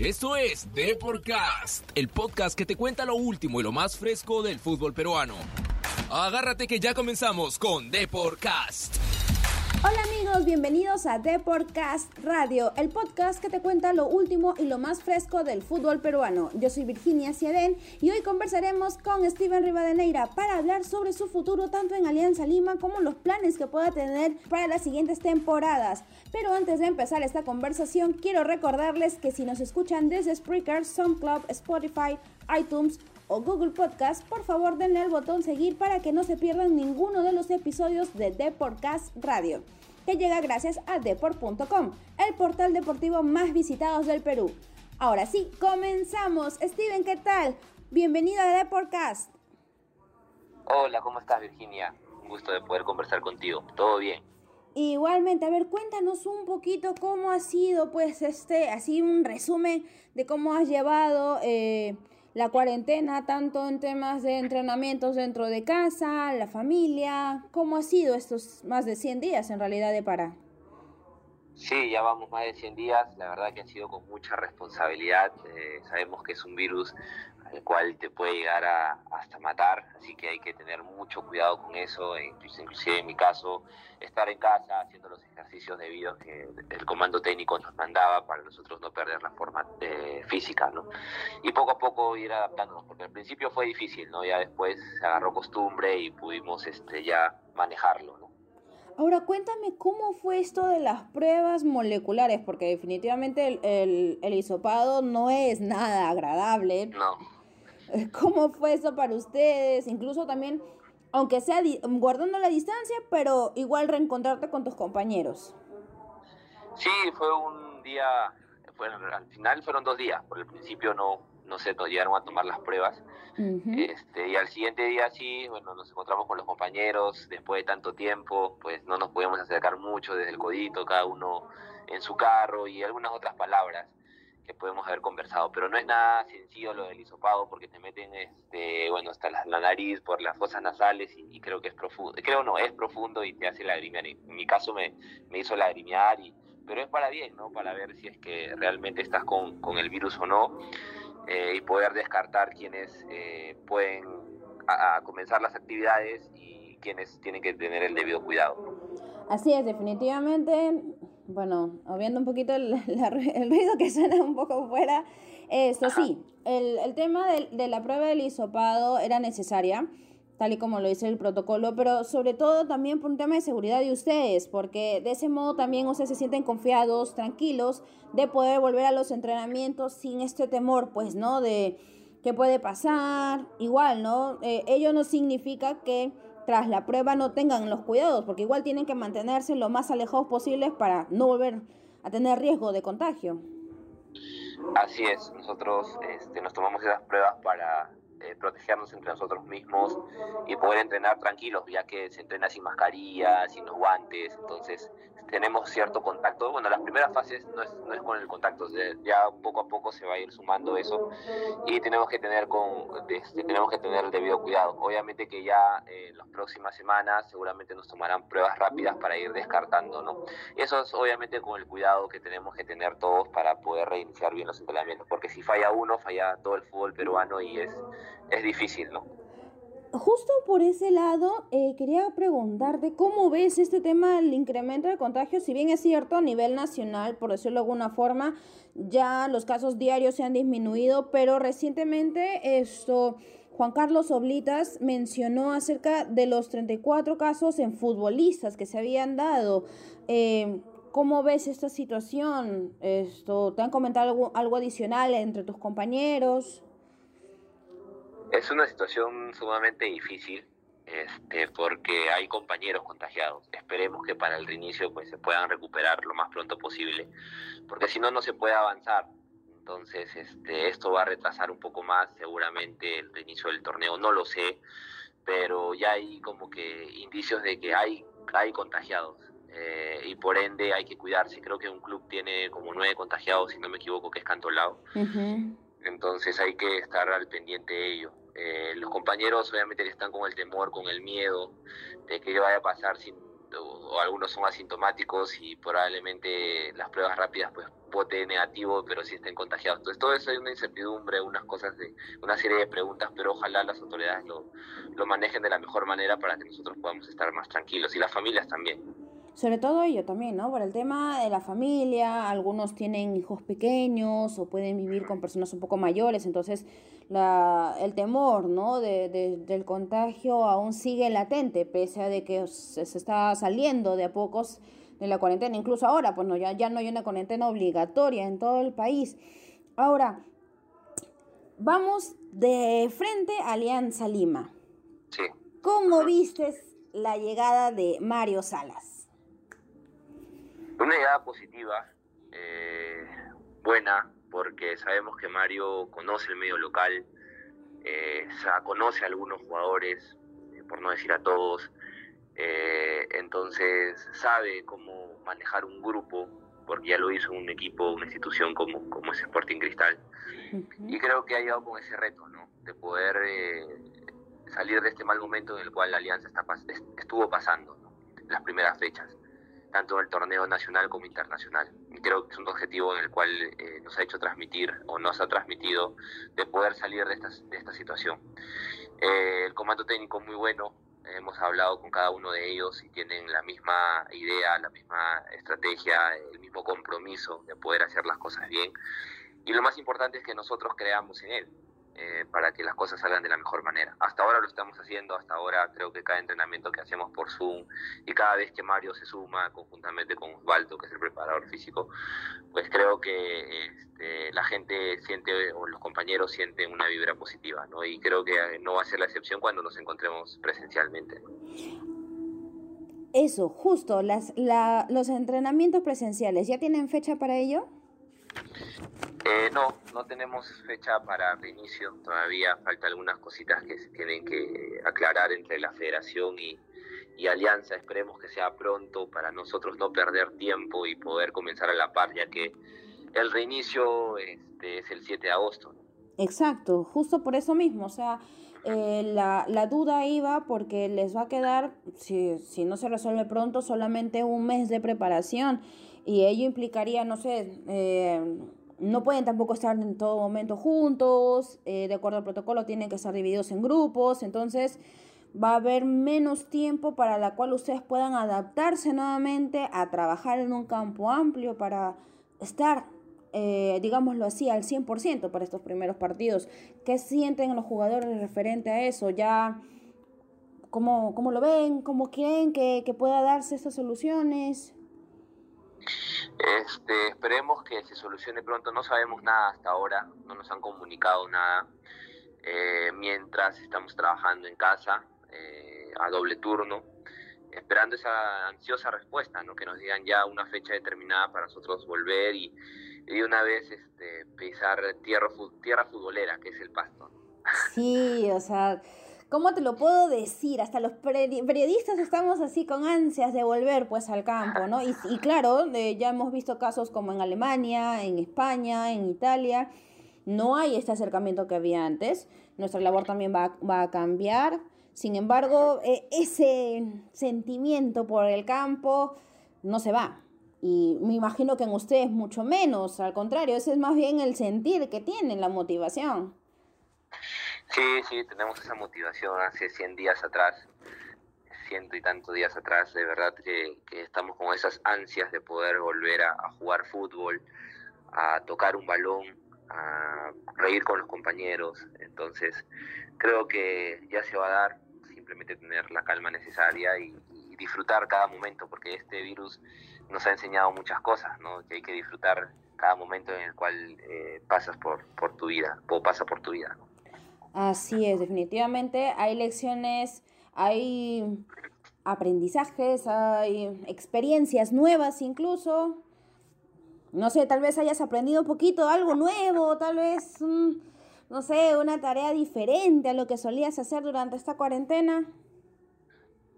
Esto es Deporcast, el podcast que te cuenta lo último y lo más fresco del fútbol peruano. Agárrate que ya comenzamos con Deporcast. Hola amigos, bienvenidos a Deporcast Radio, el podcast que te cuenta lo último y lo más fresco del fútbol peruano. Yo soy Virginia Ciadén y hoy conversaremos con Steven Rivadeneira para hablar sobre su futuro tanto en Alianza Lima como los planes que pueda tener para las siguientes temporadas. Pero antes de empezar esta conversación, quiero recordarles que si nos escuchan desde Spreaker, SoundCloud, Spotify, iTunes o Google Podcast, por favor denle al botón seguir para que no se pierdan ninguno de los episodios de Deportcast Radio, que llega gracias a deport.com, el portal deportivo más visitado del Perú. Ahora sí, comenzamos. Steven, ¿qué tal? Bienvenido a Deportcast. Hola, ¿cómo estás Virginia? Un gusto de poder conversar contigo. ¿Todo bien? Igualmente, a ver, cuéntanos un poquito cómo ha sido, pues, este, así un resumen de cómo has llevado eh, la cuarentena, tanto en temas de entrenamientos dentro de casa, la familia, ¿cómo ha sido estos más de 100 días en realidad de para? Sí, ya vamos más de 100 días, la verdad que ha sido con mucha responsabilidad, eh, sabemos que es un virus al cual te puede llegar a, hasta matar, así que hay que tener mucho cuidado con eso, e inclusive en mi caso, estar en casa haciendo los ejercicios debidos que el comando técnico nos mandaba para nosotros no perder la forma eh, física, ¿no? Y poco a poco ir adaptándonos, porque al principio fue difícil, ¿no? Ya después se agarró costumbre y pudimos este, ya manejarlo, ¿no? Ahora cuéntame cómo fue esto de las pruebas moleculares, porque definitivamente el, el, el hisopado no es nada agradable. No. ¿Cómo fue eso para ustedes? Incluso también, aunque sea guardando la distancia, pero igual reencontrarte con tus compañeros. Sí, fue un día, bueno, al final fueron dos días, por el principio no, no se nos llegaron a tomar las pruebas. este, y al siguiente día sí, bueno, nos encontramos con los compañeros, después de tanto tiempo, pues no nos podíamos acercar mucho desde el codito, cada uno en su carro y algunas otras palabras que podemos haber conversado, pero no es nada sencillo lo del hisopado porque te meten, este, bueno, hasta la, la nariz por las fosas nasales y, y, creo que es profundo, creo no, es profundo y te hace lagrimear, en mi caso me, me hizo lagrimear, y, pero es para bien, ¿no? Para ver si es que realmente estás con, con el virus o no eh, y poder descartar quienes eh, pueden a, a comenzar las actividades y quienes tienen que tener el debido cuidado. Así es, definitivamente bueno, viendo un poquito el, la, el, ruido que suena un poco fuera, esto sí, el, el tema de, de, la prueba del hisopado era necesaria, tal y como lo dice el protocolo, pero sobre todo también por un tema de seguridad de ustedes, porque de ese modo también ustedes se sienten confiados, tranquilos, de poder volver a los entrenamientos sin este temor, pues, ¿no? De qué puede pasar, igual, ¿no? Eh, ello no significa que tras la prueba no tengan los cuidados, porque igual tienen que mantenerse lo más alejados posibles para no volver a tener riesgo de contagio. Así es, nosotros este, nos tomamos esas pruebas para eh, protegernos entre nosotros mismos y poder entrenar tranquilos, ya que se entrena sin mascarilla, sin los guantes, entonces tenemos cierto contacto. Bueno, las primeras fases no es, no es con el contacto, ya poco a poco se va a ir sumando eso y tenemos que tener con este, tenemos que tener el debido cuidado. Obviamente que ya eh, en las próximas semanas seguramente nos tomarán pruebas rápidas para ir descartando, ¿no? Eso es obviamente con el cuidado que tenemos que tener todos para poder reiniciar bien los entrenamientos, porque si falla uno, falla todo el fútbol peruano y es, es difícil, ¿no? Justo por ese lado, eh, quería preguntarte cómo ves este tema del incremento de contagios, si bien es cierto a nivel nacional, por decirlo de alguna forma, ya los casos diarios se han disminuido, pero recientemente esto, Juan Carlos Oblitas mencionó acerca de los 34 casos en futbolistas que se habían dado. Eh, ¿Cómo ves esta situación? Esto, ¿Te han comentado algo, algo adicional entre tus compañeros? Es una situación sumamente difícil este, porque hay compañeros contagiados. Esperemos que para el reinicio pues, se puedan recuperar lo más pronto posible, porque si no, no se puede avanzar. Entonces, este, esto va a retrasar un poco más seguramente el reinicio del torneo, no lo sé, pero ya hay como que indicios de que hay, hay contagiados. Eh, y por ende hay que cuidarse. Creo que un club tiene como nueve contagiados, si no me equivoco, que es Cantolao. Uh -huh. Entonces hay que estar al pendiente de ello. Eh, los compañeros obviamente están con el temor, con el miedo de qué vaya a pasar si, o, algunos son asintomáticos y probablemente las pruebas rápidas pues vote negativo, pero si estén contagiados. Entonces todo eso hay una incertidumbre, unas cosas de, una serie de preguntas, pero ojalá las autoridades lo, lo manejen de la mejor manera para que nosotros podamos estar más tranquilos y las familias también. Sobre todo ello también, ¿no? Por el tema de la familia, algunos tienen hijos pequeños o pueden vivir con personas un poco mayores, entonces la, el temor, ¿no? De, del contagio aún sigue latente, pese a de que se, está saliendo de a pocos de la cuarentena, incluso ahora, pues no, ya, ya no hay una cuarentena obligatoria en todo el país. Ahora, vamos de frente a Alianza Lima. Sí. ¿Cómo vistes la llegada de Mario Salas? Una llegada positiva, eh, buena, porque sabemos que Mario conoce el medio local, eh, conoce a algunos jugadores, eh, por no decir a todos, entonces sabe cómo manejar un grupo, porque ya lo hizo un equipo, una institución como, como es Sporting Cristal. Y creo que ha llegado con ese reto, ¿no? De poder salir de este mal momento en el cual la Alianza está, estuvo pasando, las primeras fechas tanto en el torneo nacional como internacional. Creo que es un objetivo en el cual eh, nos ha hecho transmitir o nos ha transmitido de poder salir de esta, de esta situación. Eh, el comando técnico muy bueno, hemos hablado con cada uno de ellos y tienen la misma idea, la misma estrategia, el mismo compromiso de poder hacer las cosas bien. Y lo más importante es que nosotros creamos en él. Eh, para que las cosas salgan de la mejor manera. Hasta ahora lo estamos haciendo, hasta ahora creo que cada entrenamiento que hacemos por Zoom y cada vez que Mario se suma conjuntamente con Osvaldo, que es el preparador físico, pues creo que este, la gente siente o los compañeros sienten una vibra positiva, ¿no? Y creo que no va a ser la excepción cuando nos encontremos presencialmente. Eso, justo, las, los entrenamientos presenciales, ¿ya tienen fecha para ello? Eh, no, no tenemos fecha para reinicio, todavía falta algunas cositas que se tienen que aclarar entre la federación y, Alianza, esperemos que sea pronto para nosotros no perder tiempo y poder comenzar a la par, ya que el reinicio este, es el 7 de agosto. Exacto, justo por eso mismo, o sea, eh, la, la, duda iba porque les va a quedar, si, si no se resuelve pronto, solamente un mes de preparación. Y ello implicaría, no sé, eh, no pueden tampoco estar en todo momento juntos, eh, de acuerdo al protocolo tienen que estar divididos en grupos, entonces va a haber menos tiempo para la cual ustedes puedan adaptarse nuevamente a trabajar en un campo amplio para estar, eh, digámoslo así, al 100% para estos primeros partidos. ¿Qué sienten los jugadores referente a eso? ¿Ya cómo, cómo lo ven? ¿Cómo creen que, que pueda darse estas soluciones? Este, esperemos que se solucione pronto. No sabemos nada hasta ahora, no nos han comunicado nada. Eh, mientras estamos trabajando en casa eh, a doble turno, esperando esa ansiosa respuesta, ¿no? que nos digan ya una fecha determinada para nosotros volver y, de una vez este, pisar tierra, tierra futbolera, que es el pasto. Sí, o sea, ¿cómo te lo puedo decir? Hasta los periodistas estamos así con ansias de volver pues al campo, ¿no? Y, claro, eh, ya hemos visto casos como en Alemania, en España, en Italia. No hay este acercamiento que había antes. Nuestra labor también va, va a cambiar. Sin embargo, eh, ese sentimiento por el campo no se va. Y me imagino que en ustedes mucho menos. Al contrario, ese es más bien el sentir que tienen, la motivación. Sí, sí, tenemos esa motivación hace 100 días atrás, ciento y tantos días atrás, de verdad que, estamos con esas ansias de poder volver a, jugar fútbol, a tocar un balón, a reír con los compañeros. Entonces, creo que ya se va a dar simplemente tener la calma necesaria y, disfrutar cada momento, porque este virus nos ha enseñado muchas cosas, ¿no? Que hay que disfrutar cada momento en el cual eh, pasas por, por tu vida, o pasa por tu vida. Así es, definitivamente hay lecciones, hay aprendizajes, hay experiencias nuevas incluso. No sé, tal vez hayas aprendido un poquito algo nuevo, tal vez, no sé, una tarea diferente a lo que solías hacer durante esta cuarentena.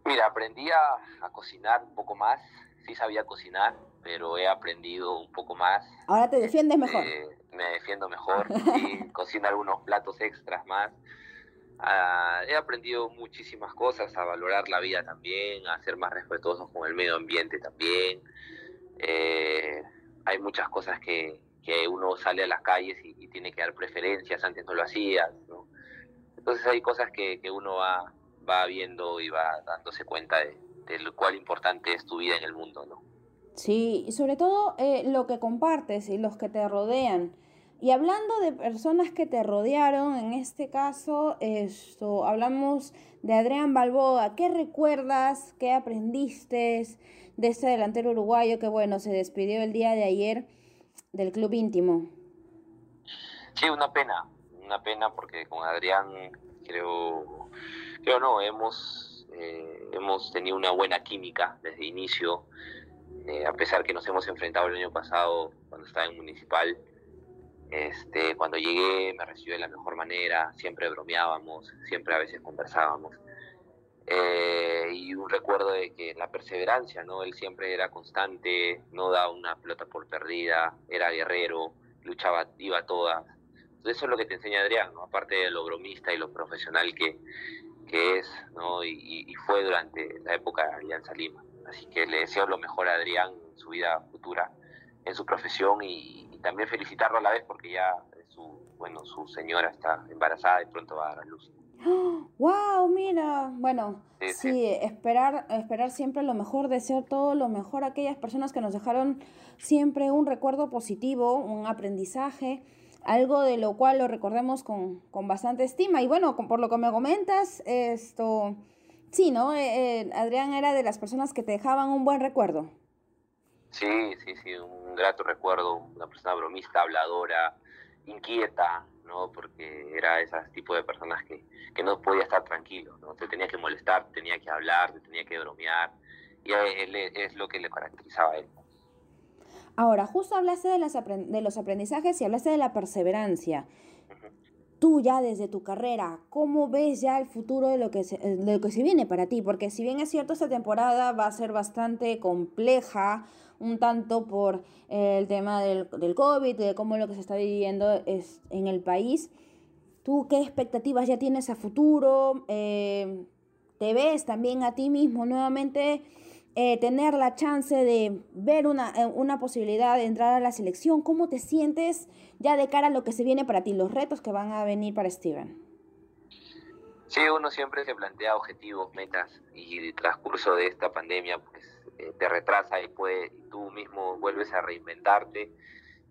Mira, aprendí a, cocinar un poco más, sí sabía cocinar, pero he aprendido un poco más. Ahora te defiendes mejor. Eh, me defiendo mejor, y cocino algunos platos extras más. Ah, he aprendido muchísimas cosas, a valorar la vida también, a ser más respetuosos con el medio ambiente también. Eh, hay muchas cosas que, que, uno sale a las calles y, tiene que dar preferencias, antes no lo hacía. Entonces hay cosas que, que uno va, va viendo y va dándose cuenta de, de lo cual importante es tu vida en el mundo. ¿no? Sí, y sobre todo eh, lo que compartes y los que te rodean. Y hablando de personas que te rodearon, en este caso, esto, hablamos de Adrián Balboa. ¿Qué recuerdas? ¿Qué aprendiste de este delantero uruguayo que, bueno, se despidió el día de ayer del club íntimo? Sí, una pena, una pena porque con Adrián creo, creo no, hemos, eh, hemos tenido una buena química desde inicio, eh, a pesar que nos hemos enfrentado el año pasado cuando estaba en Municipal este, cuando llegué me recibió de la mejor manera, siempre bromeábamos, siempre a veces conversábamos. Eh, y un recuerdo de que la perseverancia, ¿no? Él siempre era constante, no daba una pelota por perdida, era guerrero, luchaba, iba todas. Entonces eso es lo que te enseña Adrián. Aparte de lo bromista y lo profesional que, que es, ¿no? Y, y, fue durante la época de Alianza Lima. Así que le deseo lo mejor a Adrián en su vida futura, en su profesión y, también felicitarlo a la vez porque ya su, bueno, su señora está embarazada y pronto va a dar a luz. ¡Wow! Mira, bueno, sí, esperar, esperar siempre lo mejor, desear todo lo mejor a aquellas personas que nos dejaron siempre un recuerdo positivo, un aprendizaje, algo de lo cual lo recordemos con, con bastante estima. Y bueno, por lo que me comentas, esto, sí, ¿no? Eh, eh, Adrián era de las personas que te dejaban un buen recuerdo. Sí, sí, sí, un grato recuerdo, una persona bromista, habladora, inquieta, ¿no? Porque era ese tipo de personas que, que no podía estar tranquilo, ¿no? Te tenía que molestar, te tenía que hablar, te tenía que bromear, y él es lo que le caracterizaba a él. Ahora, justo hablaste de, las de los aprendizajes y hablaste de la perseverancia. Tú ya desde tu carrera, ¿cómo ves ya el futuro de lo, que de lo que se viene para ti? Porque si bien es cierto, esta temporada va a ser bastante compleja, un tanto por el tema del, del COVID, de cómo lo que se está viviendo es en el país. ¿Tú qué expectativas ya tienes a futuro? Eh, ¿Te ves también a ti mismo nuevamente eh, tener la chance de ver una, eh, una posibilidad de entrar a la selección? ¿Cómo te sientes ya de cara a lo que se viene para ti, los retos que van a venir para Steven? Sí, uno siempre se plantea objetivos, metas y el transcurso de esta pandemia pues eh, te retrasa y, puede, tú mismo vuelves a reinventarte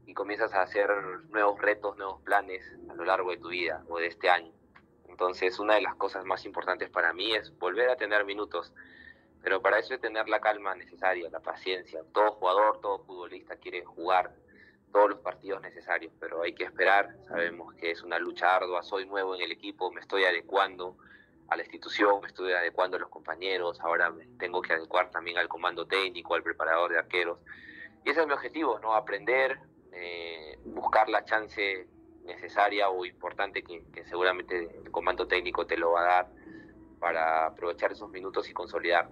y comienzas a hacer nuevos retos, nuevos planes a lo largo de tu vida o de este año. Entonces, una de las cosas más importantes para mí es volver a tener minutos, pero para eso es tener la calma necesaria, la paciencia. Todo jugador, todo futbolista quiere jugar todos los partidos necesarios, pero hay que esperar. Sabemos que es una lucha ardua, soy nuevo en el equipo, me estoy adecuando a la institución, me estoy adecuando a los compañeros, ahora tengo que adecuar también al comando técnico, al preparador de arqueros. Y ese es mi objetivo, ¿no? Aprender, eh, buscar la chance necesaria o importante que, seguramente el comando técnico te lo va a dar para aprovechar esos minutos y consolidar.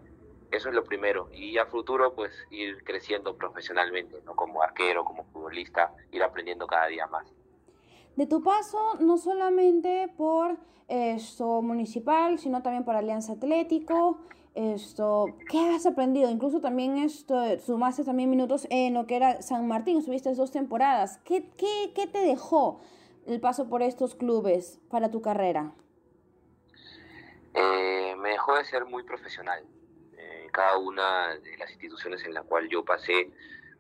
Eso es lo primero. Y a futuro, pues ir creciendo profesionalmente, ¿no? Como arquero, como futbolista, ir aprendiendo cada día más de tu paso, no solamente por esto municipal, sino también por Alianza Atlético. Esto, ¿qué has aprendido? Incluso también esto, sumaste también minutos en lo que era San Martín, estuviste dos temporadas. ¿Qué, qué, qué te dejó el paso por estos clubes para tu carrera? Eh, me dejó de ser muy profesional. Cada una de las instituciones en la cual yo pasé,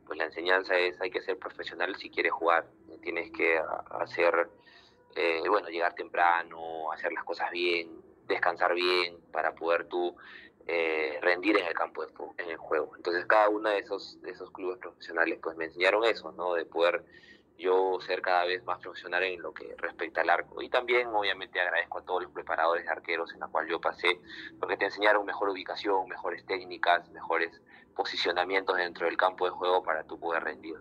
pues la enseñanza es hay que ser profesional si quieres jugar tienes que hacer, eh, bueno, llegar temprano, hacer las cosas bien, descansar bien para poder tú eh, rendir en el campo, en el juego. Entonces cada uno de esos, de esos clubes profesionales pues me enseñaron eso, ¿no? De poder yo ser cada vez más profesional en lo que respecta al arco. Y también obviamente agradezco a todos los preparadores de arqueros en la cual yo pasé, porque te enseñaron mejor ubicación, mejores técnicas, mejores posicionamientos dentro del campo de juego para tú poder rendir.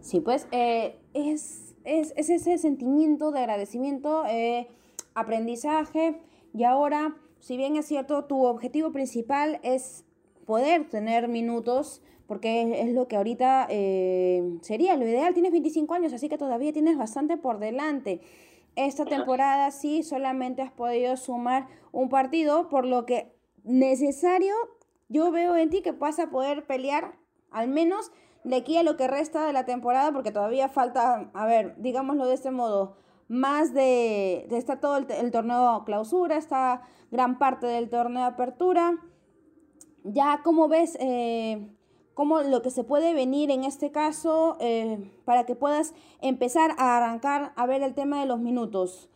Sí, pues eh, es, es, ese sentimiento de agradecimiento, eh, aprendizaje y ahora, si bien es cierto, tu objetivo principal es poder tener minutos, porque es, lo que ahorita eh, sería lo ideal. Tienes 25 años, así que todavía tienes bastante por delante. Esta temporada sí solamente has podido sumar un partido, por lo que necesario yo veo en ti que vas a poder pelear al menos de aquí a lo que resta de la temporada, porque todavía falta, a ver, digámoslo de este modo, más de, de está todo el, torneo clausura, está gran parte del torneo apertura. Ya, ¿cómo ves eh, cómo lo que se puede venir en este caso eh, para que puedas empezar a arrancar a ver el tema de los minutos?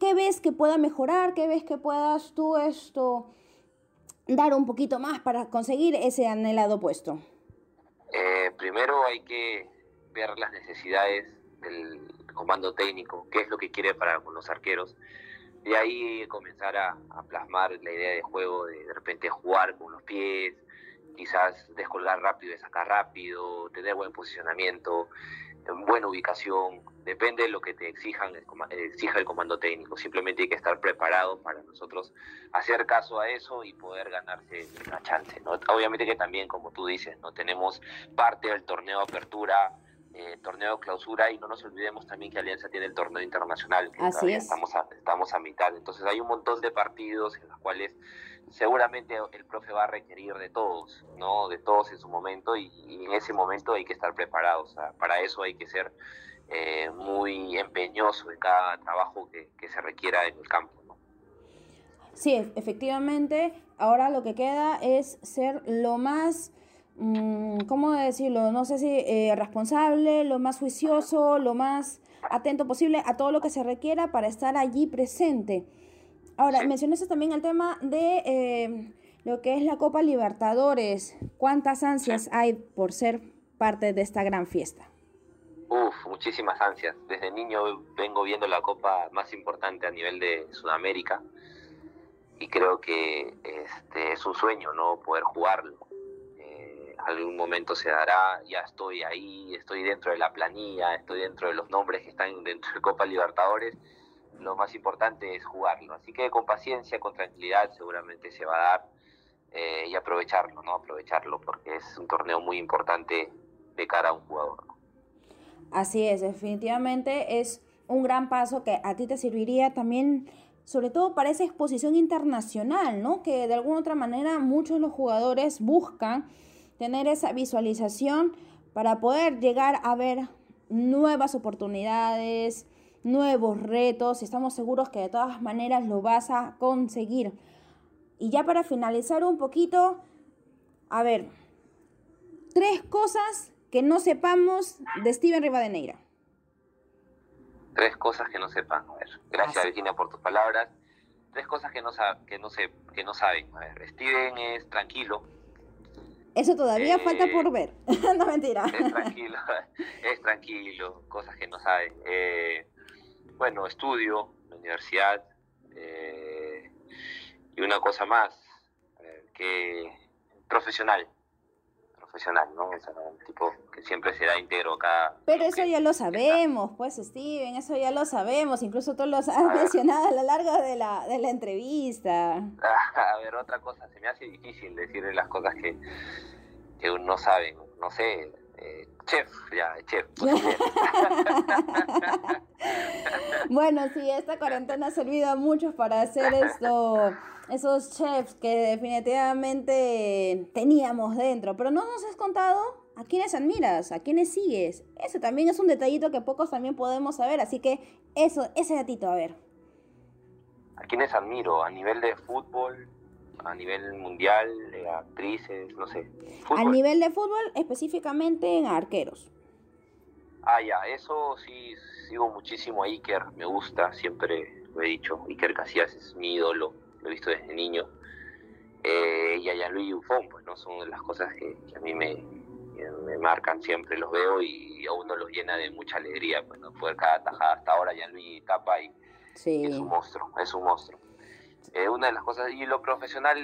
¿Qué ves que pueda mejorar? ¿Qué ves que puedas tú esto dar un poquito más para conseguir ese anhelado puesto? Eh, primero hay que ver las necesidades del comando técnico, qué es lo que quiere para con los arqueros. De ahí comenzar a, plasmar la idea de juego, de de repente jugar con los pies, quizás descolgar rápido y sacar rápido, tener buen posicionamiento, buena ubicación, depende de lo que te exijan, exija el comando técnico. Simplemente hay que estar preparado para nosotros hacer caso a eso y poder ganarse la chance. ¿no? Obviamente que también, como tú dices, no tenemos parte del torneo apertura eh, torneo clausura y no nos olvidemos también que Alianza tiene el torneo internacional, que Así estamos a, estamos a mitad. Entonces hay un montón de partidos en los cuales seguramente el profe va a requerir de todos, ¿no? De todos en su momento y, en ese momento hay que estar preparados. para eso hay que ser eh, muy empeñoso en cada trabajo que, se requiera en el campo. ¿no? Sí, efectivamente, ahora lo que queda es ser lo más Mm, ¿cómo decirlo? No sé si eh, responsable, lo más juicioso, lo más atento posible a todo lo que se requiera para estar allí presente. Ahora, mencionaste también el tema de eh, lo que es la Copa Libertadores. ¿Cuántas ansias hay por ser parte de esta gran fiesta? Uf, muchísimas ansias. Desde niño vengo viendo la copa más importante a nivel de Sudamérica y creo que este, es un sueño, ¿no? Poder jugarlo algún momento se dará, ya estoy ahí, estoy dentro de la planilla, estoy dentro de los nombres que están dentro de Copa Libertadores, lo más importante es jugarlo. Así que con paciencia, con tranquilidad, seguramente se va a dar eh, y aprovecharlo, ¿no? Aprovecharlo porque es un torneo muy importante de cara a un jugador. Así es, definitivamente es un gran paso que a ti te serviría también sobre todo para esa exposición internacional, ¿no? Que de alguna otra manera muchos los jugadores buscan tener esa visualización para poder llegar a ver nuevas oportunidades, nuevos retos. Estamos seguros que de todas maneras lo vas a conseguir. Y ya para finalizar un poquito, a ver, tres cosas que no sepamos de Steven Rivadeneira. Tres cosas que no sepan. A ver, gracias Virginia por tus palabras. Tres cosas que no, que no, sé, que no saben. A ver, Steven es tranquilo, eso todavía falta por ver. no mentira. Es tranquilo, es tranquilo, cosas que no saben. Eh, bueno, estudio, la universidad, eh, y una cosa más, eh, que profesional, profesional, ¿no? Es un tipo que siempre será íntegro acá. Pero eso ya lo sabemos, pues, Steven, eso ya lo sabemos, incluso tú lo has ah. mencionado a lo largo de la, de la entrevista. a ver, otra cosa, se me hace difícil decirle las cosas que, que no saben, no sé, eh, chef, ya, chef. bueno, sí, esta cuarentena ha servido a muchos para hacer esto, esos chefs que definitivamente teníamos dentro, pero no nos has contado a quiénes admiras, a quiénes sigues. Eso también es un detallito que pocos también podemos saber, así que eso, ese datito, a ver. ¿A quiénes admiro? A nivel de fútbol, a nivel mundial, actrices, no sé. A nivel de fútbol, específicamente en arqueros. Ah, ya, eso sí, sigo muchísimo a Iker, me gusta, siempre lo he dicho, Iker Casillas es mi ídolo, lo he visto desde niño. Eh, y a Jean-Louis Buffon, pues no son las cosas que, a mí me, me, marcan, siempre los veo y a uno los llena de mucha alegría, pues no poder cada tajada hasta ahora Jean-Louis tapa y, es un monstruo, es un monstruo. Eh, una de las cosas, y lo profesional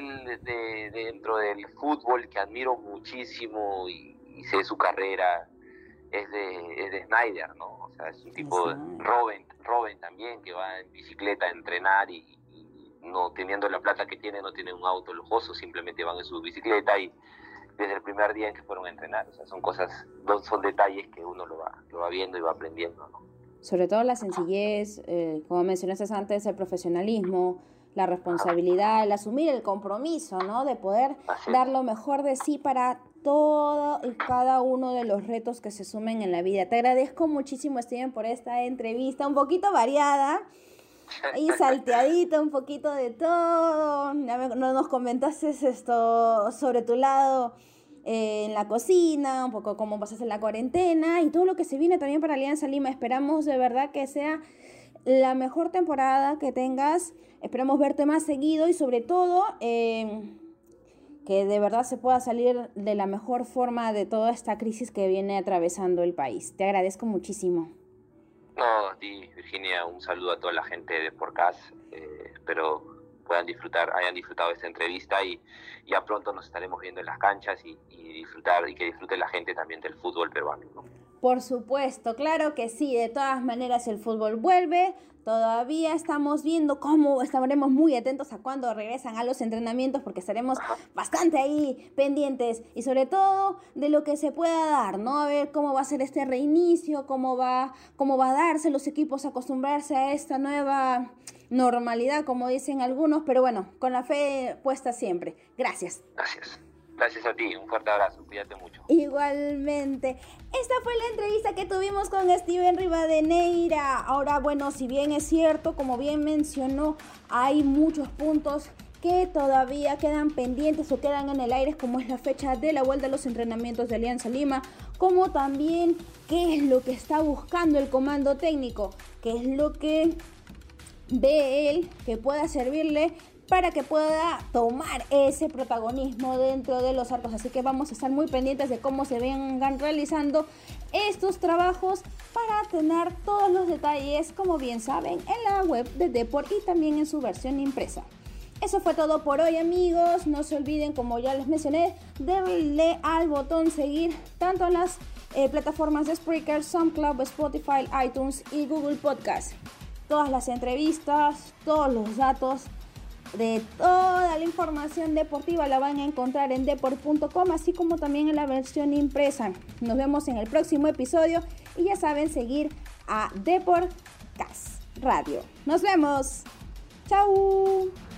de, dentro del fútbol que admiro muchísimo y, sé su carrera, es de, es de Snyder, ¿no? O sea, es un tipo, de Robin, Robin también, que va en bicicleta a entrenar y, no teniendo la plata que tiene, no tiene un auto lujoso, simplemente van en su bicicleta y desde el primer día en que fueron a entrenar. O sea, son cosas, son detalles que uno lo va, lo va viendo y va aprendiendo, ¿no? sobre todo la sencillez, eh, como mencionaste antes, el profesionalismo, la responsabilidad, el asumir el compromiso, ¿no? De poder dar lo mejor de sí para todo y cada uno de los retos que se sumen en la vida. Te agradezco muchísimo, Steven, por esta entrevista, un poquito variada y salteadita, un poquito de todo. No nos comentaste esto sobre tu lado eh, en la cocina, un poco cómo pasas en la cuarentena y todo lo que se viene también para Alianza Lima. Esperamos de verdad que sea la mejor temporada que tengas. Esperamos verte más seguido y sobre todo eh, que de verdad se pueda salir de la mejor forma de toda esta crisis que viene atravesando el país. Te agradezco muchísimo. No, a ti, Virginia, un saludo a toda la gente de Porcas. Eh, espero puedan disfrutar, hayan disfrutado esta entrevista y ya pronto nos estaremos viendo en las canchas y, disfrutar y que disfrute la gente también del fútbol peruano. Por supuesto, claro que sí, de todas maneras el fútbol vuelve, todavía estamos viendo cómo estaremos muy atentos a cuando regresan a los entrenamientos porque estaremos bastante ahí pendientes y sobre todo de lo que se pueda dar, ¿no? A ver cómo va a ser este reinicio, cómo va, cómo va a darse los equipos acostumbrarse a esta nueva normalidad, como dicen algunos, pero bueno, con la fe puesta siempre. Gracias. Gracias. Gracias a ti, un fuerte abrazo, cuídate mucho. Igualmente. Esta fue la entrevista que tuvimos con Steven Rivadeneira. Ahora, bueno, si bien es cierto, como bien mencionó, hay muchos puntos que todavía quedan pendientes o quedan en el aire, como es la fecha de la vuelta a los entrenamientos de Alianza Lima, como también qué es lo que está buscando el comando técnico, qué es lo que ve él que pueda servirle para que pueda tomar ese protagonismo dentro de los arcos. Así que vamos a estar muy pendientes de cómo se vengan realizando estos trabajos para tener todos los detalles, como bien saben, en la web de Deport y también en su versión impresa. Eso fue todo por hoy amigos, no se olviden como ya les mencioné, darle al botón seguir tanto en las eh, plataformas de Spreaker, SoundCloud, Spotify, iTunes y Google Podcast todas las entrevistas, todos los datos de toda la información deportiva la van a encontrar en deport.com, así como también en la versión impresa. Nos vemos en el próximo episodio y ya saben seguir a Deport Radio. Nos vemos. Chao.